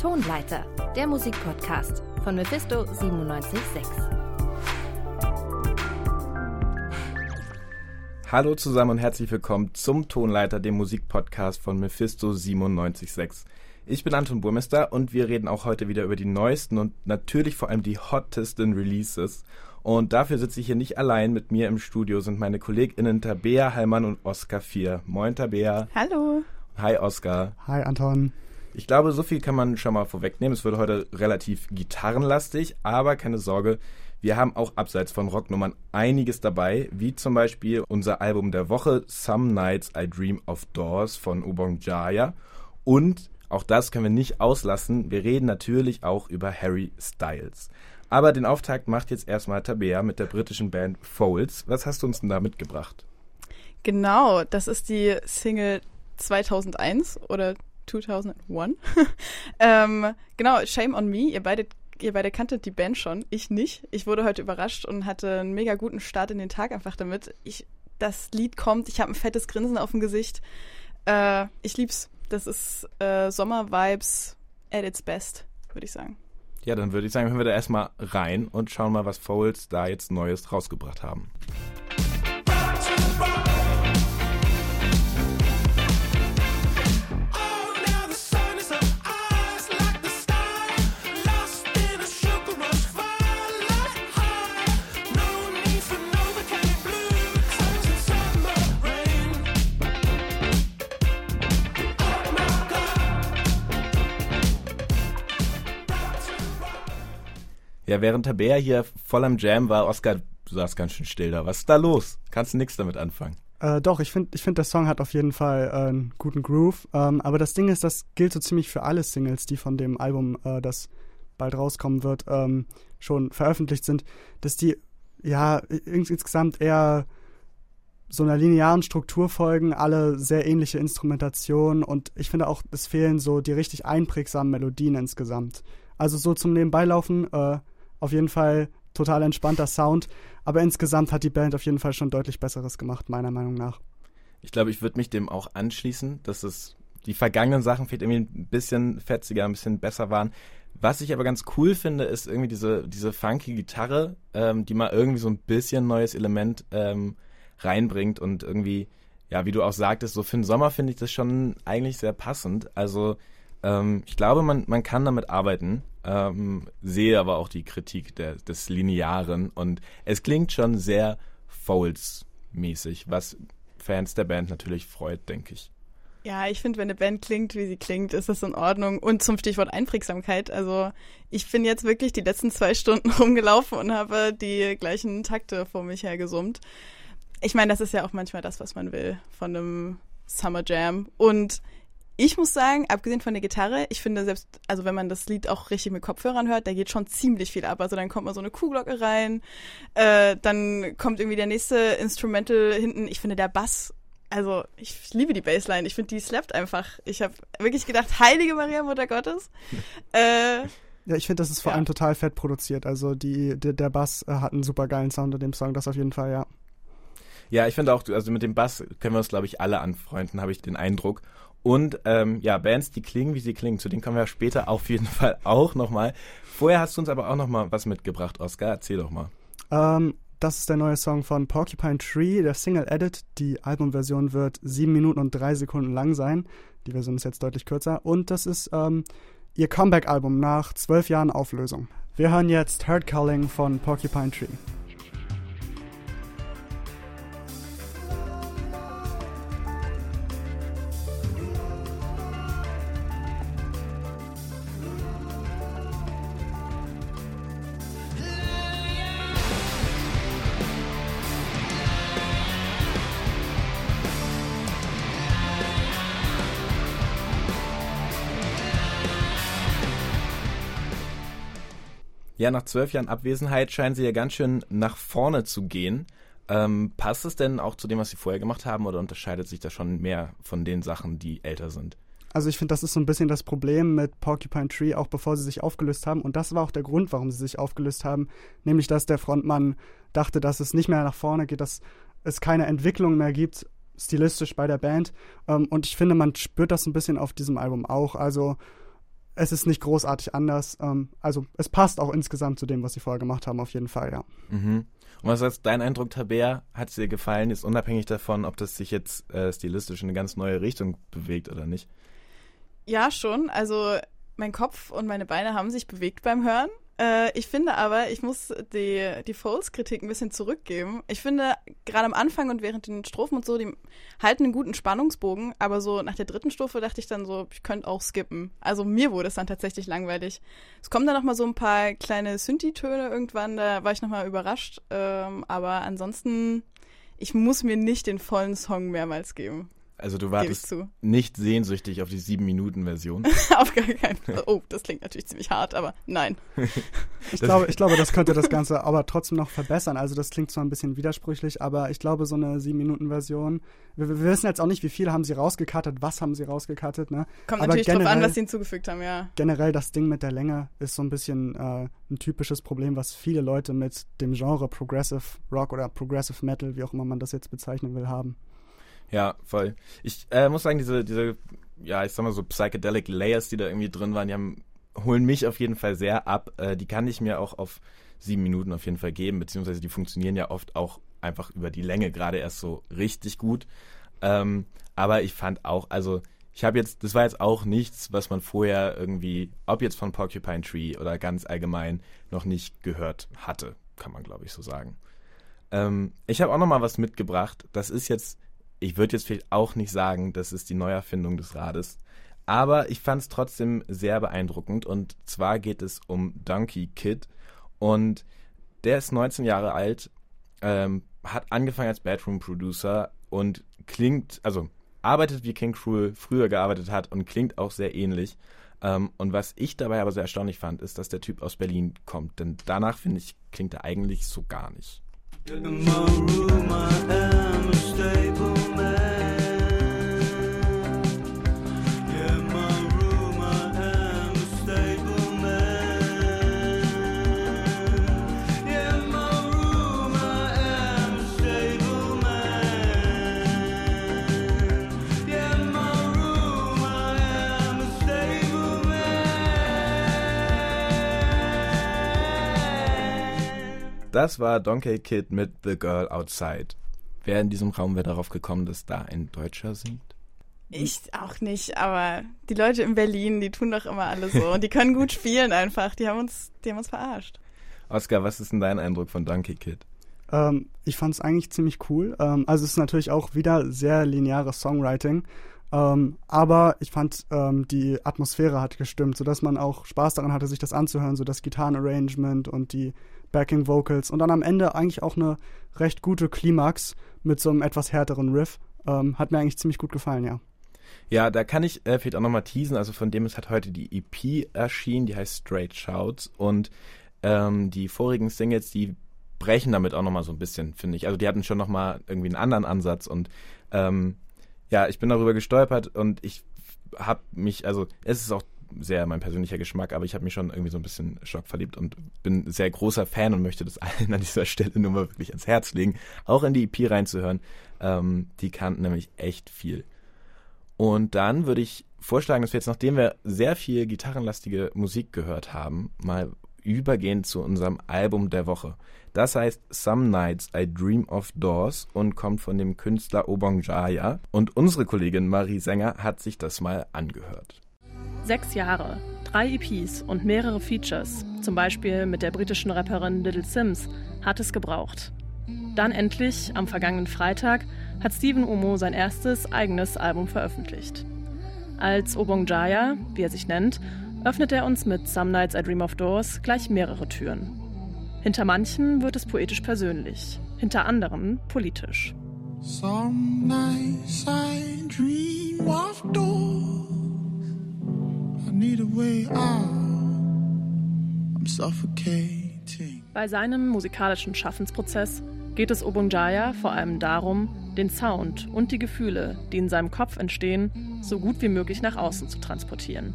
Tonleiter, der Musikpodcast von Mephisto 976. Hallo zusammen und herzlich willkommen zum Tonleiter, dem Musikpodcast von Mephisto 976. Ich bin Anton Burmester und wir reden auch heute wieder über die neuesten und natürlich vor allem die hottesten Releases. Und dafür sitze ich hier nicht allein. Mit mir im Studio sind meine KollegInnen Tabea Heilmann und Oskar Vier. Moin Tabea. Hallo. Hi Oskar. Hi Anton. Ich glaube, so viel kann man schon mal vorwegnehmen. Es wird heute relativ gitarrenlastig, aber keine Sorge, wir haben auch abseits von Rocknummern einiges dabei, wie zum Beispiel unser Album der Woche Some Nights I Dream of Doors von Ubong Jaya. Und auch das können wir nicht auslassen. Wir reden natürlich auch über Harry Styles. Aber den Auftakt macht jetzt erstmal Tabea mit der britischen Band Folds. Was hast du uns denn da mitgebracht? Genau, das ist die Single 2001 oder 2001. ähm, genau, Shame on Me. Ihr beide, ihr beide kanntet die Band schon, ich nicht. Ich wurde heute überrascht und hatte einen mega guten Start in den Tag einfach damit. Ich, das Lied kommt, ich habe ein fettes Grinsen auf dem Gesicht. Äh, ich lieb's. Das ist äh, Sommer-Vibes at its best, würde ich sagen. Ja, dann würde ich sagen, hören wir da erstmal rein und schauen mal, was Fouls da jetzt Neues rausgebracht haben. Ja, während Tabea hier voll am Jam war, Oscar, saß ganz schön still da. Was ist da los? Kannst du nichts damit anfangen? Äh, doch, ich finde, ich find, der Song hat auf jeden Fall äh, einen guten Groove. Ähm, aber das Ding ist, das gilt so ziemlich für alle Singles, die von dem Album, äh, das bald rauskommen wird, ähm, schon veröffentlicht sind, dass die ja insgesamt eher so einer linearen Struktur folgen, alle sehr ähnliche Instrumentationen und ich finde auch, es fehlen so die richtig einprägsamen Melodien insgesamt. Also so zum Nebenbeilaufen äh, auf jeden Fall total entspannter Sound. Aber insgesamt hat die Band auf jeden Fall schon deutlich Besseres gemacht, meiner Meinung nach. Ich glaube, ich würde mich dem auch anschließen, dass es die vergangenen Sachen vielleicht irgendwie ein bisschen fetziger, ein bisschen besser waren. Was ich aber ganz cool finde, ist irgendwie diese, diese funky Gitarre, ähm, die mal irgendwie so ein bisschen neues Element ähm, reinbringt und irgendwie, ja, wie du auch sagtest, so für den Sommer finde ich das schon eigentlich sehr passend. Also ähm, ich glaube, man, man kann damit arbeiten ähm, sehe aber auch die Kritik der, des Linearen und es klingt schon sehr Fouls-mäßig, was Fans der Band natürlich freut, denke ich. Ja, ich finde, wenn eine Band klingt, wie sie klingt, ist das in Ordnung. Und zum Stichwort Einprägsamkeit. Also ich bin jetzt wirklich die letzten zwei Stunden rumgelaufen und habe die gleichen Takte vor mich her gesummt. Ich meine, das ist ja auch manchmal das, was man will von einem Summer Jam. Und ich muss sagen, abgesehen von der Gitarre, ich finde selbst, also wenn man das Lied auch richtig mit Kopfhörern hört, da geht schon ziemlich viel ab. Also dann kommt mal so eine Kuhglocke rein, äh, dann kommt irgendwie der nächste Instrumental hinten. Ich finde der Bass, also ich liebe die Bassline. Ich finde die slappt einfach. Ich habe wirklich gedacht, Heilige Maria Mutter Gottes. äh, ja, ich finde, das ist vor ja. allem total fett produziert. Also die, der, der Bass äh, hat einen super geilen Sound in dem Song, das auf jeden Fall, ja. Ja, ich finde auch, also mit dem Bass können wir uns, glaube ich, alle anfreunden, habe ich den Eindruck. Und ähm, ja, Bands, die klingen, wie sie klingen, zu denen kommen wir später auf jeden Fall auch nochmal. Vorher hast du uns aber auch nochmal was mitgebracht, Oscar. Erzähl doch mal. Ähm, das ist der neue Song von Porcupine Tree, der Single Edit. Die Albumversion wird sieben Minuten und drei Sekunden lang sein. Die Version ist jetzt deutlich kürzer. Und das ist ähm, ihr Comeback-Album nach zwölf Jahren Auflösung. Wir hören jetzt Hurt Calling von Porcupine Tree. Nach zwölf Jahren Abwesenheit scheinen sie ja ganz schön nach vorne zu gehen. Ähm, passt es denn auch zu dem, was sie vorher gemacht haben, oder unterscheidet sich das schon mehr von den Sachen, die älter sind? Also ich finde, das ist so ein bisschen das Problem mit Porcupine Tree, auch bevor sie sich aufgelöst haben. Und das war auch der Grund, warum sie sich aufgelöst haben. Nämlich, dass der Frontmann dachte, dass es nicht mehr nach vorne geht, dass es keine Entwicklung mehr gibt, stilistisch bei der Band. Ähm, und ich finde, man spürt das ein bisschen auf diesem Album auch. Also es ist nicht großartig anders. Ähm, also es passt auch insgesamt zu dem, was sie vorher gemacht haben, auf jeden Fall, ja. Mhm. Und was ist dein Eindruck, Tabea? Hat es dir gefallen, ist unabhängig davon, ob das sich jetzt äh, stilistisch in eine ganz neue Richtung bewegt oder nicht? Ja, schon. Also mein Kopf und meine Beine haben sich bewegt beim Hören. Äh, ich finde aber, ich muss die, die Foles-Kritik ein bisschen zurückgeben. Ich finde, gerade am Anfang und während den Strophen und so, die halten einen guten Spannungsbogen, aber so nach der dritten Strophe dachte ich dann so, ich könnte auch skippen. Also mir wurde es dann tatsächlich langweilig. Es kommen dann noch mal so ein paar kleine Synthi-Töne irgendwann, da war ich noch mal überrascht. Ähm, aber ansonsten, ich muss mir nicht den vollen Song mehrmals geben. Also du wartest nicht sehnsüchtig auf die 7-Minuten-Version? auf gar keinen Fall. Oh, das klingt natürlich ziemlich hart, aber nein. ich, glaube, ich glaube, das könnte das Ganze aber trotzdem noch verbessern. Also das klingt zwar ein bisschen widersprüchlich, aber ich glaube, so eine 7-Minuten-Version, wir, wir, wissen jetzt auch nicht, wie viel haben sie rausgekattet, was haben sie rausgekattet. Ne? Kommt aber natürlich generell, drauf an, was sie hinzugefügt haben, ja. Generell das Ding mit der Länge ist so ein bisschen äh, ein typisches Problem, was viele Leute mit dem Genre Progressive Rock oder Progressive Metal, wie auch immer man das jetzt bezeichnen will, haben. Ja, voll. Ich äh, muss sagen, diese, diese, ja, ich sag mal so Psychedelic Layers, die da irgendwie drin waren, die haben, holen mich auf jeden Fall sehr ab. Äh, die kann ich mir auch auf sieben Minuten auf jeden Fall geben, beziehungsweise die funktionieren ja oft auch einfach über die Länge gerade erst so richtig gut. Ähm, aber ich fand auch, also ich habe jetzt, das war jetzt auch nichts, was man vorher irgendwie, ob jetzt von Porcupine Tree oder ganz allgemein, noch nicht gehört hatte, kann man glaube ich so sagen. Ähm, ich habe auch noch mal was mitgebracht. Das ist jetzt ich würde jetzt vielleicht auch nicht sagen, das ist die Neuerfindung des Rades. Aber ich fand es trotzdem sehr beeindruckend. Und zwar geht es um Donkey Kid. Und der ist 19 Jahre alt, ähm, hat angefangen als Bedroom-Producer und klingt, also arbeitet wie King Cruel früher gearbeitet hat und klingt auch sehr ähnlich. Ähm, und was ich dabei aber sehr erstaunlich fand, ist, dass der Typ aus Berlin kommt. Denn danach, finde ich, klingt er eigentlich so gar nicht. In my room, Das war Donkey Kid mit The Girl Outside. Wer in diesem Raum wäre darauf gekommen, dass da ein Deutscher singt? Ich auch nicht, aber die Leute in Berlin, die tun doch immer alle so. Und die können gut spielen einfach. Die haben uns, die haben uns verarscht. Oskar, was ist denn dein Eindruck von Donkey Kid? Ähm, ich fand es eigentlich ziemlich cool. Ähm, also es ist natürlich auch wieder sehr lineares Songwriting. Ähm, aber ich fand, ähm, die Atmosphäre hat gestimmt, sodass man auch Spaß daran hatte, sich das anzuhören, so das Gitarrenarrangement und die Backing Vocals und dann am Ende eigentlich auch eine recht gute Klimax mit so einem etwas härteren Riff. Ähm, hat mir eigentlich ziemlich gut gefallen, ja. Ja, da kann ich äh, vielleicht auch nochmal teasen. Also von dem ist hat heute die EP erschienen, die heißt Straight Shouts. Und ähm, die vorigen Singles, die brechen damit auch nochmal so ein bisschen, finde ich. Also die hatten schon nochmal irgendwie einen anderen Ansatz. Und ähm, ja, ich bin darüber gestolpert und ich habe mich, also es ist auch sehr mein persönlicher Geschmack, aber ich habe mich schon irgendwie so ein bisschen schockverliebt und bin sehr großer Fan und möchte das allen an dieser Stelle nur mal wirklich ans Herz legen, auch in die EP reinzuhören. Ähm, die kannten nämlich echt viel. Und dann würde ich vorschlagen, dass wir jetzt, nachdem wir sehr viel gitarrenlastige Musik gehört haben, mal übergehen zu unserem Album der Woche. Das heißt Some Nights I Dream of Doors und kommt von dem Künstler Obong Jaya. Und unsere Kollegin Marie Sänger hat sich das mal angehört. Sechs Jahre, drei EPs und mehrere Features, zum Beispiel mit der britischen Rapperin Little Sims, hat es gebraucht. Dann endlich, am vergangenen Freitag, hat Steven Umo sein erstes eigenes Album veröffentlicht. Als Obong Jaya, wie er sich nennt, öffnet er uns mit Some Nights I Dream of Doors gleich mehrere Türen. Hinter manchen wird es poetisch persönlich, hinter anderen politisch. Some nights I dream of doors Bei seinem musikalischen Schaffensprozess geht es Obunjaya vor allem darum, den Sound und die Gefühle, die in seinem Kopf entstehen, so gut wie möglich nach außen zu transportieren.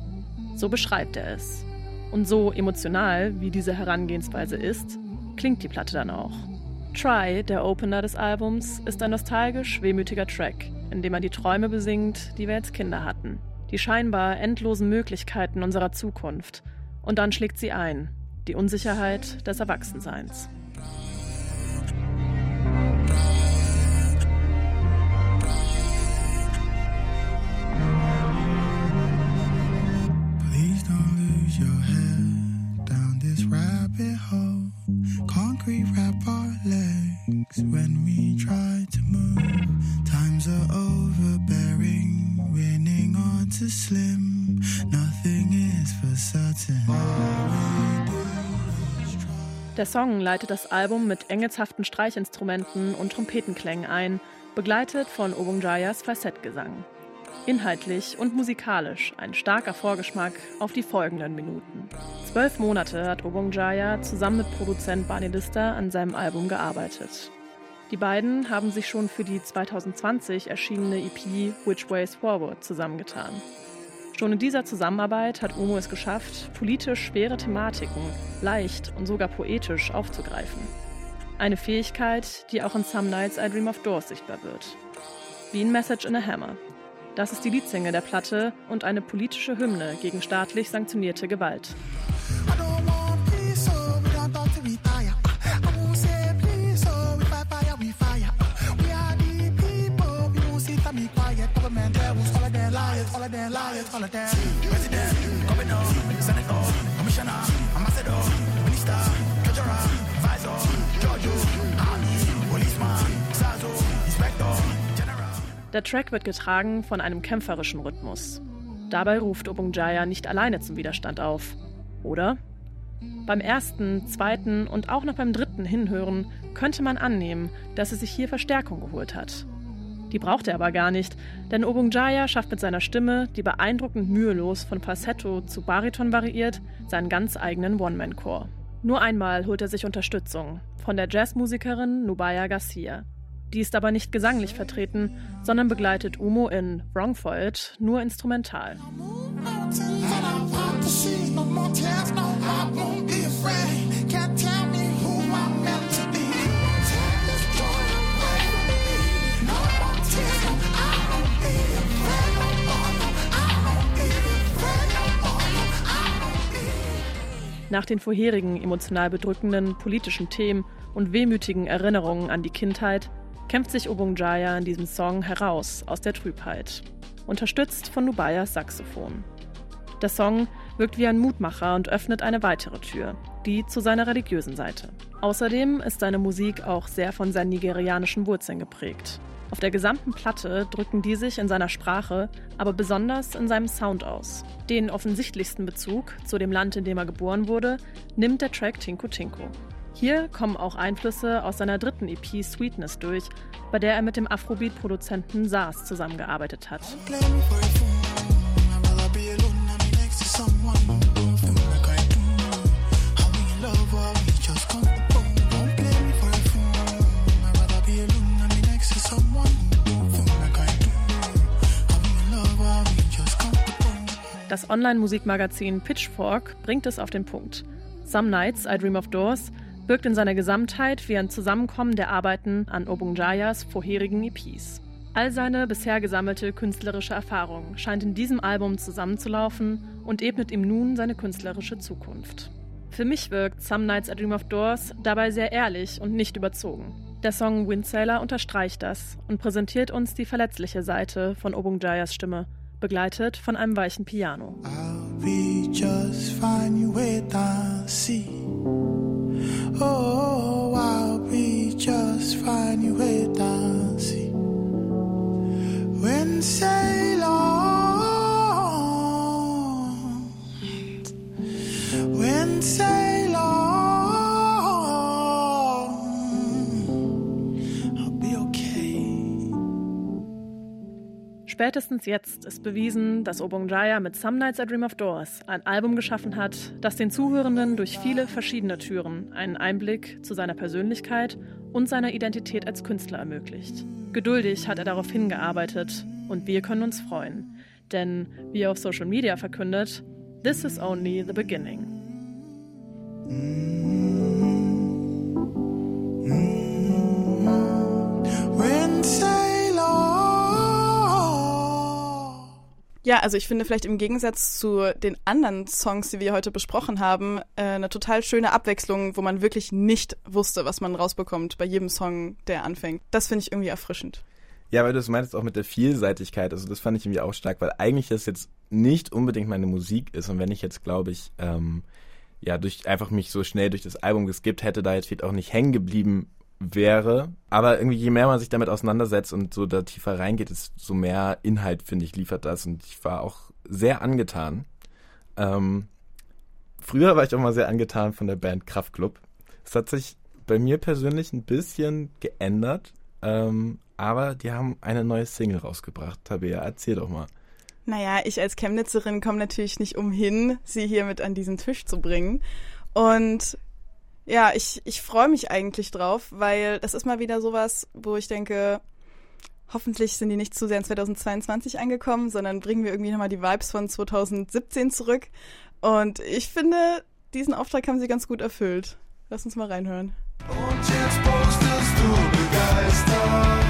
So beschreibt er es. Und so emotional, wie diese Herangehensweise ist, klingt die Platte dann auch. Try, der Opener des Albums, ist ein nostalgisch wehmütiger Track, in dem er die Träume besingt, die wir als Kinder hatten die scheinbar endlosen Möglichkeiten unserer Zukunft. Und dann schlägt sie ein, die Unsicherheit des Erwachsenseins. concrete Der Song leitet das Album mit engelshaften Streichinstrumenten und Trompetenklängen ein, begleitet von Obung Jayas Falsettgesang. Inhaltlich und musikalisch ein starker Vorgeschmack auf die folgenden Minuten. Zwölf Monate hat Obong Jaya zusammen mit Produzent Barney Lister an seinem Album gearbeitet. Die beiden haben sich schon für die 2020 erschienene EP Which Ways Forward zusammengetan. Schon in dieser Zusammenarbeit hat Omo es geschafft, politisch schwere Thematiken leicht und sogar poetisch aufzugreifen. Eine Fähigkeit, die auch in Some Nights I Dream of Doors sichtbar wird. Wie in Message in a Hammer, das ist die Liedsingle der Platte und eine politische Hymne gegen staatlich sanktionierte Gewalt. Der Track wird getragen von einem kämpferischen Rhythmus. Dabei ruft Obungjaya nicht alleine zum Widerstand auf, oder? Beim ersten, zweiten und auch noch beim dritten Hinhören könnte man annehmen, dass er sich hier Verstärkung geholt hat. Die braucht er aber gar nicht, denn Obungjaya schafft mit seiner Stimme, die beeindruckend mühelos von Falsetto zu Bariton variiert, seinen ganz eigenen One-Man-Chor. Nur einmal holt er sich Unterstützung von der Jazzmusikerin Nubaya Garcia. Die ist aber nicht gesanglich vertreten, sondern begleitet Umo in Wrongfold nur instrumental. Nach den vorherigen emotional bedrückenden politischen Themen und wehmütigen Erinnerungen an die Kindheit kämpft sich Obung Jaya in diesem Song heraus aus der Trübheit, unterstützt von Nubayas Saxophon. Der Song wirkt wie ein Mutmacher und öffnet eine weitere Tür, die zu seiner religiösen Seite. Außerdem ist seine Musik auch sehr von seinen nigerianischen Wurzeln geprägt. Auf der gesamten Platte drücken die sich in seiner Sprache, aber besonders in seinem Sound aus. Den offensichtlichsten Bezug zu dem Land, in dem er geboren wurde, nimmt der Track Tinku Tinku. Hier kommen auch Einflüsse aus seiner dritten EP Sweetness durch, bei der er mit dem Afrobeat-Produzenten Saas zusammengearbeitet hat. Das Online-Musikmagazin Pitchfork bringt es auf den Punkt. Some Nights I Dream of Doors wirkt in seiner Gesamtheit wie ein Zusammenkommen der Arbeiten an Obungjayas vorherigen EPs. All seine bisher gesammelte künstlerische Erfahrung scheint in diesem Album zusammenzulaufen und ebnet ihm nun seine künstlerische Zukunft. Für mich wirkt Some Nights I Dream of Doors dabei sehr ehrlich und nicht überzogen. Der Song Windsailor unterstreicht das und präsentiert uns die verletzliche Seite von Obungjayas Stimme, begleitet von einem weichen Piano. Oh, when sail Spätestens jetzt ist bewiesen, dass Obongjaya mit Some Nights I Dream of Doors ein Album geschaffen hat, das den Zuhörenden durch viele verschiedene Türen einen Einblick zu seiner Persönlichkeit und seiner Identität als Künstler ermöglicht. Geduldig hat er darauf hingearbeitet und wir können uns freuen. Denn, wie er auf Social Media verkündet, This is only the beginning. Ja, also ich finde vielleicht im Gegensatz zu den anderen Songs, die wir heute besprochen haben, äh, eine total schöne Abwechslung, wo man wirklich nicht wusste, was man rausbekommt bei jedem Song, der anfängt. Das finde ich irgendwie erfrischend. Ja, weil du es meintest auch mit der Vielseitigkeit, also das fand ich irgendwie auch stark, weil eigentlich das jetzt nicht unbedingt meine Musik ist und wenn ich jetzt, glaube ich, ähm, ja, durch einfach mich so schnell durch das Album geskippt hätte, da jetzt vielleicht auch nicht hängen geblieben wäre. Aber irgendwie, je mehr man sich damit auseinandersetzt und so da tiefer reingeht, so mehr Inhalt, finde ich, liefert das. Und ich war auch sehr angetan. Ähm, früher war ich auch mal sehr angetan von der Band Kraftklub. Es hat sich bei mir persönlich ein bisschen geändert. Ähm, aber die haben eine neue Single rausgebracht. Tabea, erzähl doch mal. Naja, ich als Chemnitzerin komme natürlich nicht umhin, sie hier mit an diesen Tisch zu bringen. Und ja, ich, ich freue mich eigentlich drauf, weil das ist mal wieder sowas, wo ich denke, hoffentlich sind die nicht zu sehr in 2022 angekommen, sondern bringen wir irgendwie nochmal die Vibes von 2017 zurück. Und ich finde, diesen Auftrag haben sie ganz gut erfüllt. Lass uns mal reinhören. Und jetzt postest du begeistert.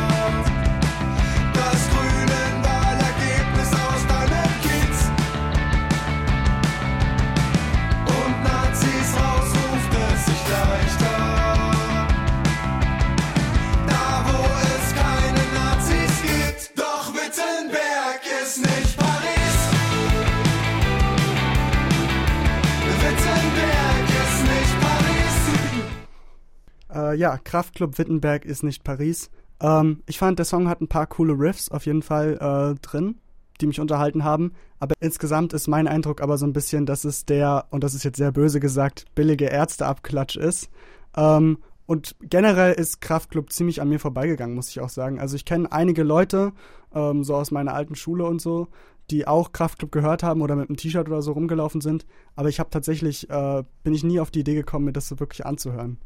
Äh, ja, Kraftclub Wittenberg ist nicht Paris. Ähm, ich fand, der Song hat ein paar coole Riffs auf jeden Fall äh, drin, die mich unterhalten haben. Aber insgesamt ist mein Eindruck aber so ein bisschen, dass es der, und das ist jetzt sehr böse gesagt, billige Ärzteabklatsch ist. Ähm, und generell ist Kraftclub ziemlich an mir vorbeigegangen, muss ich auch sagen. Also ich kenne einige Leute, ähm, so aus meiner alten Schule und so, die auch Kraftclub gehört haben oder mit einem T-Shirt oder so rumgelaufen sind. Aber ich habe tatsächlich, äh, bin ich nie auf die Idee gekommen, mir das so wirklich anzuhören.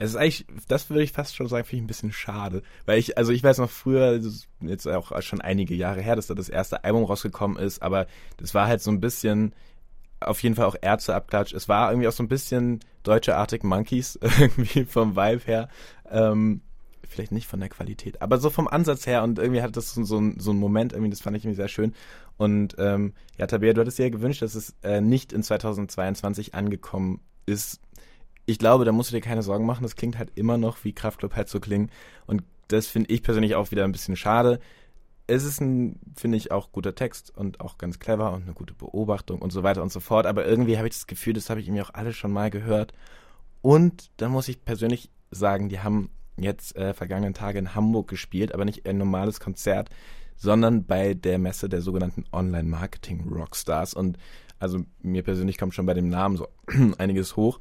Es ist eigentlich, das würde ich fast schon sagen, finde ich ein bisschen schade. Weil ich, also ich weiß noch früher, jetzt auch schon einige Jahre her, dass da das erste Album rausgekommen ist, aber das war halt so ein bisschen, auf jeden Fall auch Ärzteabklatsch. Es war irgendwie auch so ein bisschen deutsche Arctic Monkeys, irgendwie vom Vibe her. Ähm, vielleicht nicht von der Qualität, aber so vom Ansatz her und irgendwie hat das so, so, so ein Moment, irgendwie, das fand ich irgendwie sehr schön. Und ähm, ja, Tabea, du hattest dir ja gewünscht, dass es äh, nicht in 2022 angekommen ist ich glaube, da musst du dir keine Sorgen machen. Das klingt halt immer noch, wie Kraftclub so klingen. Und das finde ich persönlich auch wieder ein bisschen schade. Es ist ein, finde ich, auch guter Text und auch ganz clever und eine gute Beobachtung und so weiter und so fort. Aber irgendwie habe ich das Gefühl, das habe ich irgendwie auch alle schon mal gehört. Und dann muss ich persönlich sagen, die haben jetzt äh, vergangenen Tage in Hamburg gespielt, aber nicht ein normales Konzert, sondern bei der Messe der sogenannten Online-Marketing-Rockstars. Und also mir persönlich kommt schon bei dem Namen so einiges hoch.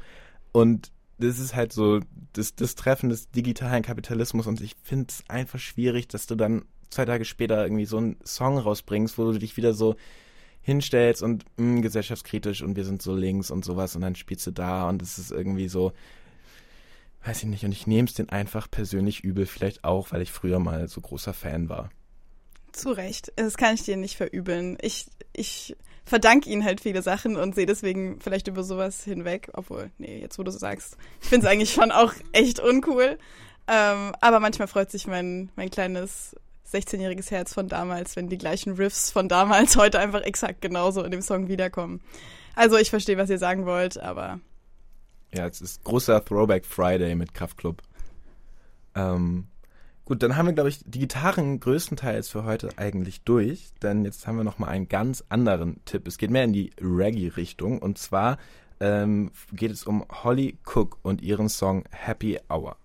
Und das ist halt so das, das Treffen des digitalen Kapitalismus und ich finde es einfach schwierig, dass du dann zwei Tage später irgendwie so einen Song rausbringst, wo du dich wieder so hinstellst und mh, hm, gesellschaftskritisch und wir sind so links und sowas und dann spielst du da und es ist irgendwie so, weiß ich nicht, und ich nehme es den einfach persönlich übel, vielleicht auch, weil ich früher mal so großer Fan war. Zu Recht, das kann ich dir nicht verübeln. Ich, ich verdanke ihnen halt viele Sachen und sehe deswegen vielleicht über sowas hinweg. Obwohl, nee, jetzt wo du so sagst, ich finde es eigentlich schon auch echt uncool. Ähm, aber manchmal freut sich mein, mein kleines 16-jähriges Herz von damals, wenn die gleichen Riffs von damals heute einfach exakt genauso in dem Song wiederkommen. Also ich verstehe, was ihr sagen wollt, aber. Ja, es ist großer Throwback Friday mit Kraftklub. Ähm, Gut, dann haben wir, glaube ich, die Gitarren größtenteils für heute eigentlich durch, denn jetzt haben wir noch mal einen ganz anderen Tipp. Es geht mehr in die Reggae-Richtung und zwar ähm, geht es um Holly Cook und ihren Song Happy Hour.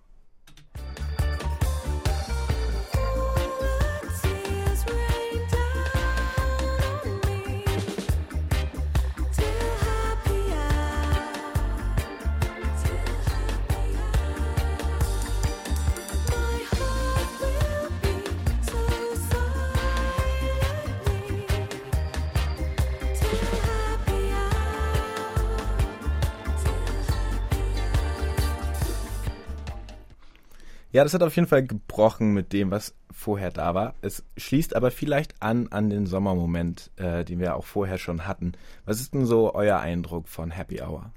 Ja, das hat auf jeden Fall gebrochen mit dem, was vorher da war. Es schließt aber vielleicht an an den Sommermoment, äh, den wir auch vorher schon hatten. Was ist denn so euer Eindruck von Happy Hour?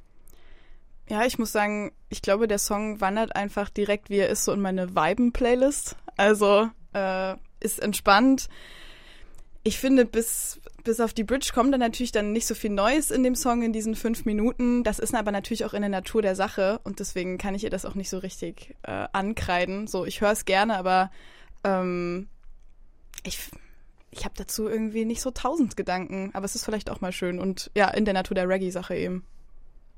Ja, ich muss sagen, ich glaube, der Song wandert einfach direkt, wie er ist, so in meine Viben-Playlist. Also äh, ist entspannt. Ich finde, bis, bis auf die Bridge kommt dann natürlich dann nicht so viel Neues in dem Song in diesen fünf Minuten. Das ist aber natürlich auch in der Natur der Sache und deswegen kann ich ihr das auch nicht so richtig äh, ankreiden. So, ich höre es gerne, aber ähm, ich, ich habe dazu irgendwie nicht so tausend Gedanken. Aber es ist vielleicht auch mal schön und ja, in der Natur der Reggae-Sache eben.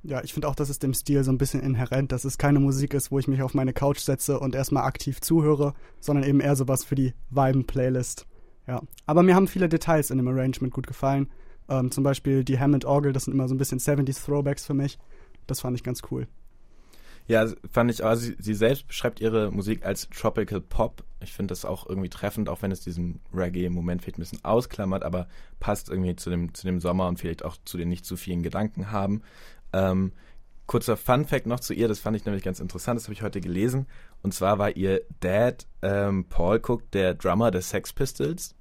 Ja, ich finde auch, dass es dem Stil so ein bisschen inhärent, dass es keine Musik ist, wo ich mich auf meine Couch setze und erstmal aktiv zuhöre, sondern eben eher sowas für die Viben-Playlist. Ja, aber mir haben viele Details in dem Arrangement gut gefallen. Ähm, zum Beispiel die Hammond-Orgel, das sind immer so ein bisschen 70s-Throwbacks für mich. Das fand ich ganz cool. Ja, fand ich, also sie, sie selbst beschreibt ihre Musik als Tropical Pop. Ich finde das auch irgendwie treffend, auch wenn es diesen Reggae-Moment vielleicht ein bisschen ausklammert, aber passt irgendwie zu dem, zu dem Sommer und vielleicht auch zu den nicht zu vielen Gedanken haben. Ähm, kurzer Fun Fact noch zu ihr, das fand ich nämlich ganz interessant, das habe ich heute gelesen. Und zwar war ihr Dad ähm, Paul Cook, der Drummer der Sex Pistols.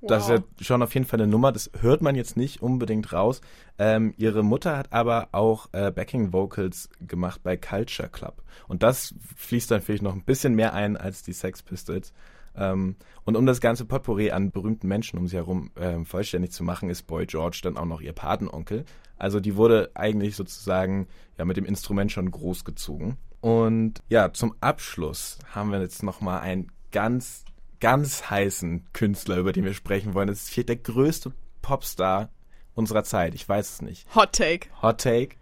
Das ist ja schon auf jeden Fall eine Nummer, das hört man jetzt nicht unbedingt raus. Ähm, ihre Mutter hat aber auch äh, Backing Vocals gemacht bei Culture Club. Und das fließt dann vielleicht noch ein bisschen mehr ein als die Sex Pistols. Ähm, und um das ganze Potpourri an berühmten Menschen um sie herum ähm, vollständig zu machen, ist Boy George dann auch noch ihr Patenonkel. Also die wurde eigentlich sozusagen ja mit dem Instrument schon großgezogen. Und ja, zum Abschluss haben wir jetzt nochmal einen ganz ganz heißen Künstler, über den wir sprechen wollen. Das ist vielleicht der größte Popstar unserer Zeit. Ich weiß es nicht. Hot Take. Hot Take.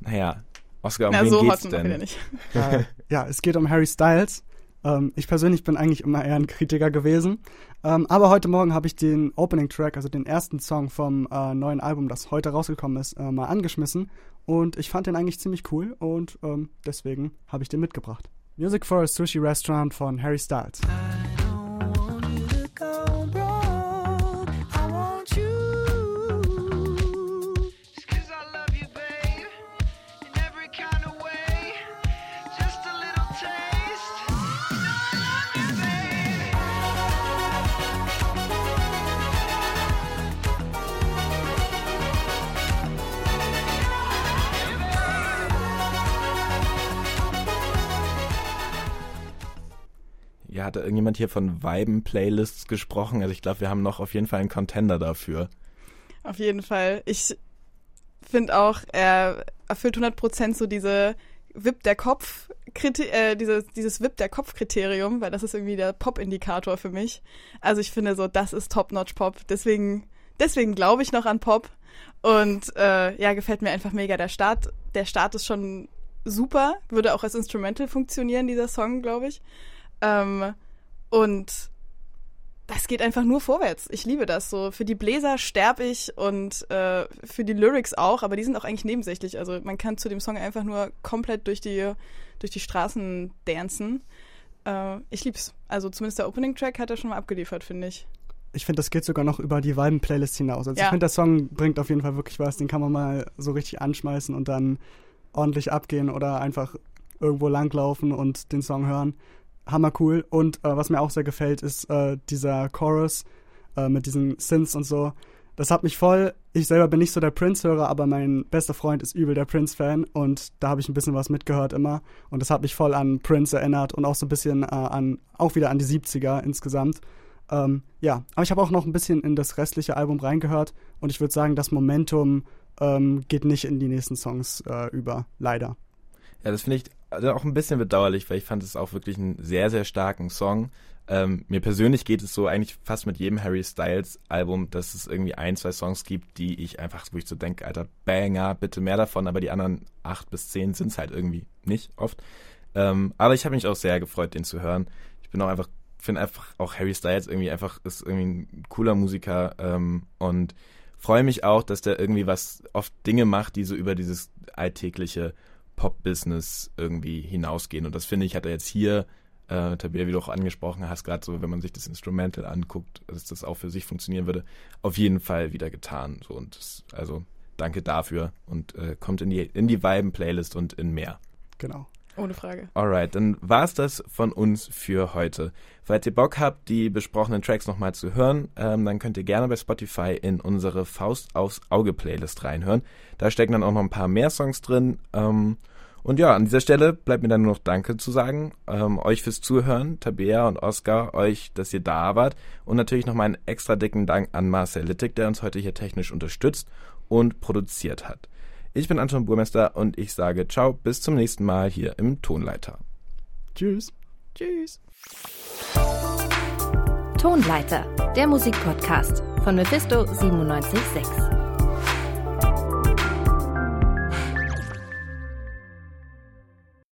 Naja, Oscar, um Na, wen so geht's denn? nicht. äh, ja, es geht um Harry Styles. Ähm, ich persönlich bin eigentlich immer eher ein Kritiker gewesen. Ähm, aber heute Morgen habe ich den Opening Track, also den ersten Song vom äh, neuen Album, das heute rausgekommen ist, äh, mal angeschmissen. Und ich fand den eigentlich ziemlich cool und ähm, deswegen habe ich den mitgebracht. Music for a Sushi Restaurant von Harry Styles. Just Ja, hat da irgendjemand hier von Weiben-Playlists gesprochen? Also ich glaube, wir haben noch auf jeden Fall einen Contender dafür. Auf jeden Fall. Ich finde auch, er erfüllt 100% so diese Wip der Kopf, äh, dieses, dieses Wip der Kopf-Kriterium, weil das ist irgendwie der Pop-Indikator für mich. Also ich finde so, das ist Top-Notch-Pop. Deswegen, deswegen glaube ich noch an Pop. Und äh, ja, gefällt mir einfach mega. Der Start, der Start ist schon super, würde auch als Instrumental funktionieren, dieser Song, glaube ich. Ähm, und das geht einfach nur vorwärts. Ich liebe das so. Für die Bläser sterb ich und äh, für die Lyrics auch, aber die sind auch eigentlich nebensächlich. Also man kann zu dem Song einfach nur komplett durch die, durch die Straßen dancen. Äh, ich lieb's. Also zumindest der Opening-Track hat er schon mal abgeliefert, finde ich. Ich finde, das geht sogar noch über die Weiben-Playlist hinaus. Also Ja. ich finde, der Song bringt auf jeden Fall wirklich was. Den kann man mal so richtig anschmeißen und dann ordentlich abgehen oder einfach irgendwo langlaufen und den Song hören. Hammer cool. Und äh, was mir auch sehr gefällt, ist äh, dieser Chorus äh, mit diesen Synths und so. Das hat mich voll. Ich selber bin nicht so der Prince-Hörer, aber mein bester Freund ist übel der Prince-Fan und da habe ich ein bisschen was mitgehört immer. Und das hat mich voll an Prince erinnert und auch so ein bisschen äh, an, auch wieder an die 70er insgesamt. Ähm, ja, aber ich habe auch noch ein bisschen in das restliche Album reingehört und ich würde sagen, das Momentum ähm, geht nicht in die nächsten Songs äh, über, leider. Ja, das finde ich also auch ein bisschen bedauerlich, weil ich fand es auch wirklich einen sehr, sehr starken Song. Ähm, mir persönlich geht es so eigentlich fast mit jedem Harry Styles Album, dass es irgendwie ein, zwei Songs gibt, die ich einfach, wo ich so denke, Alter, Banger, bitte mehr davon, aber die anderen acht bis zehn sind es halt irgendwie nicht oft. Ähm, aber ich habe mich auch sehr gefreut, den zu hören. Ich bin auch einfach, finde einfach auch Harry Styles irgendwie einfach, ist irgendwie ein cooler Musiker ähm, und freue mich auch, dass der irgendwie was, oft Dinge macht, die so über dieses alltägliche Pop-Business irgendwie hinausgehen. Und das finde ich, hat er jetzt hier, äh, Tabea, wie du auch angesprochen hast, gerade so, wenn man sich das Instrumental anguckt, dass das auch für sich funktionieren würde, auf jeden Fall wieder getan. So, und das, also danke dafür und äh, kommt in die, in die Weiben-Playlist und in mehr. Genau. Ohne Frage. Alright, dann war's das von uns für heute. Falls ihr Bock habt, die besprochenen Tracks nochmal zu hören, ähm, dann könnt ihr gerne bei Spotify in unsere Faust aufs Auge Playlist reinhören. Da stecken dann auch noch ein paar mehr Songs drin. Ähm, Und ja, an dieser Stelle bleibt mir dann nur noch Danke zu sagen. Ähm, euch fürs Zuhören, Tabea und Oskar, euch, dass ihr da wart. Und natürlich nochmal einen extra dicken Dank an Marcel Littig, der uns heute hier technisch unterstützt und produziert hat. Ich bin Anton Burmester und ich sage ciao, bis zum nächsten Mal hier im Tonleiter. Tschüss. Tschüss. Tonleiter, der Musikpodcast von Mephisto 976.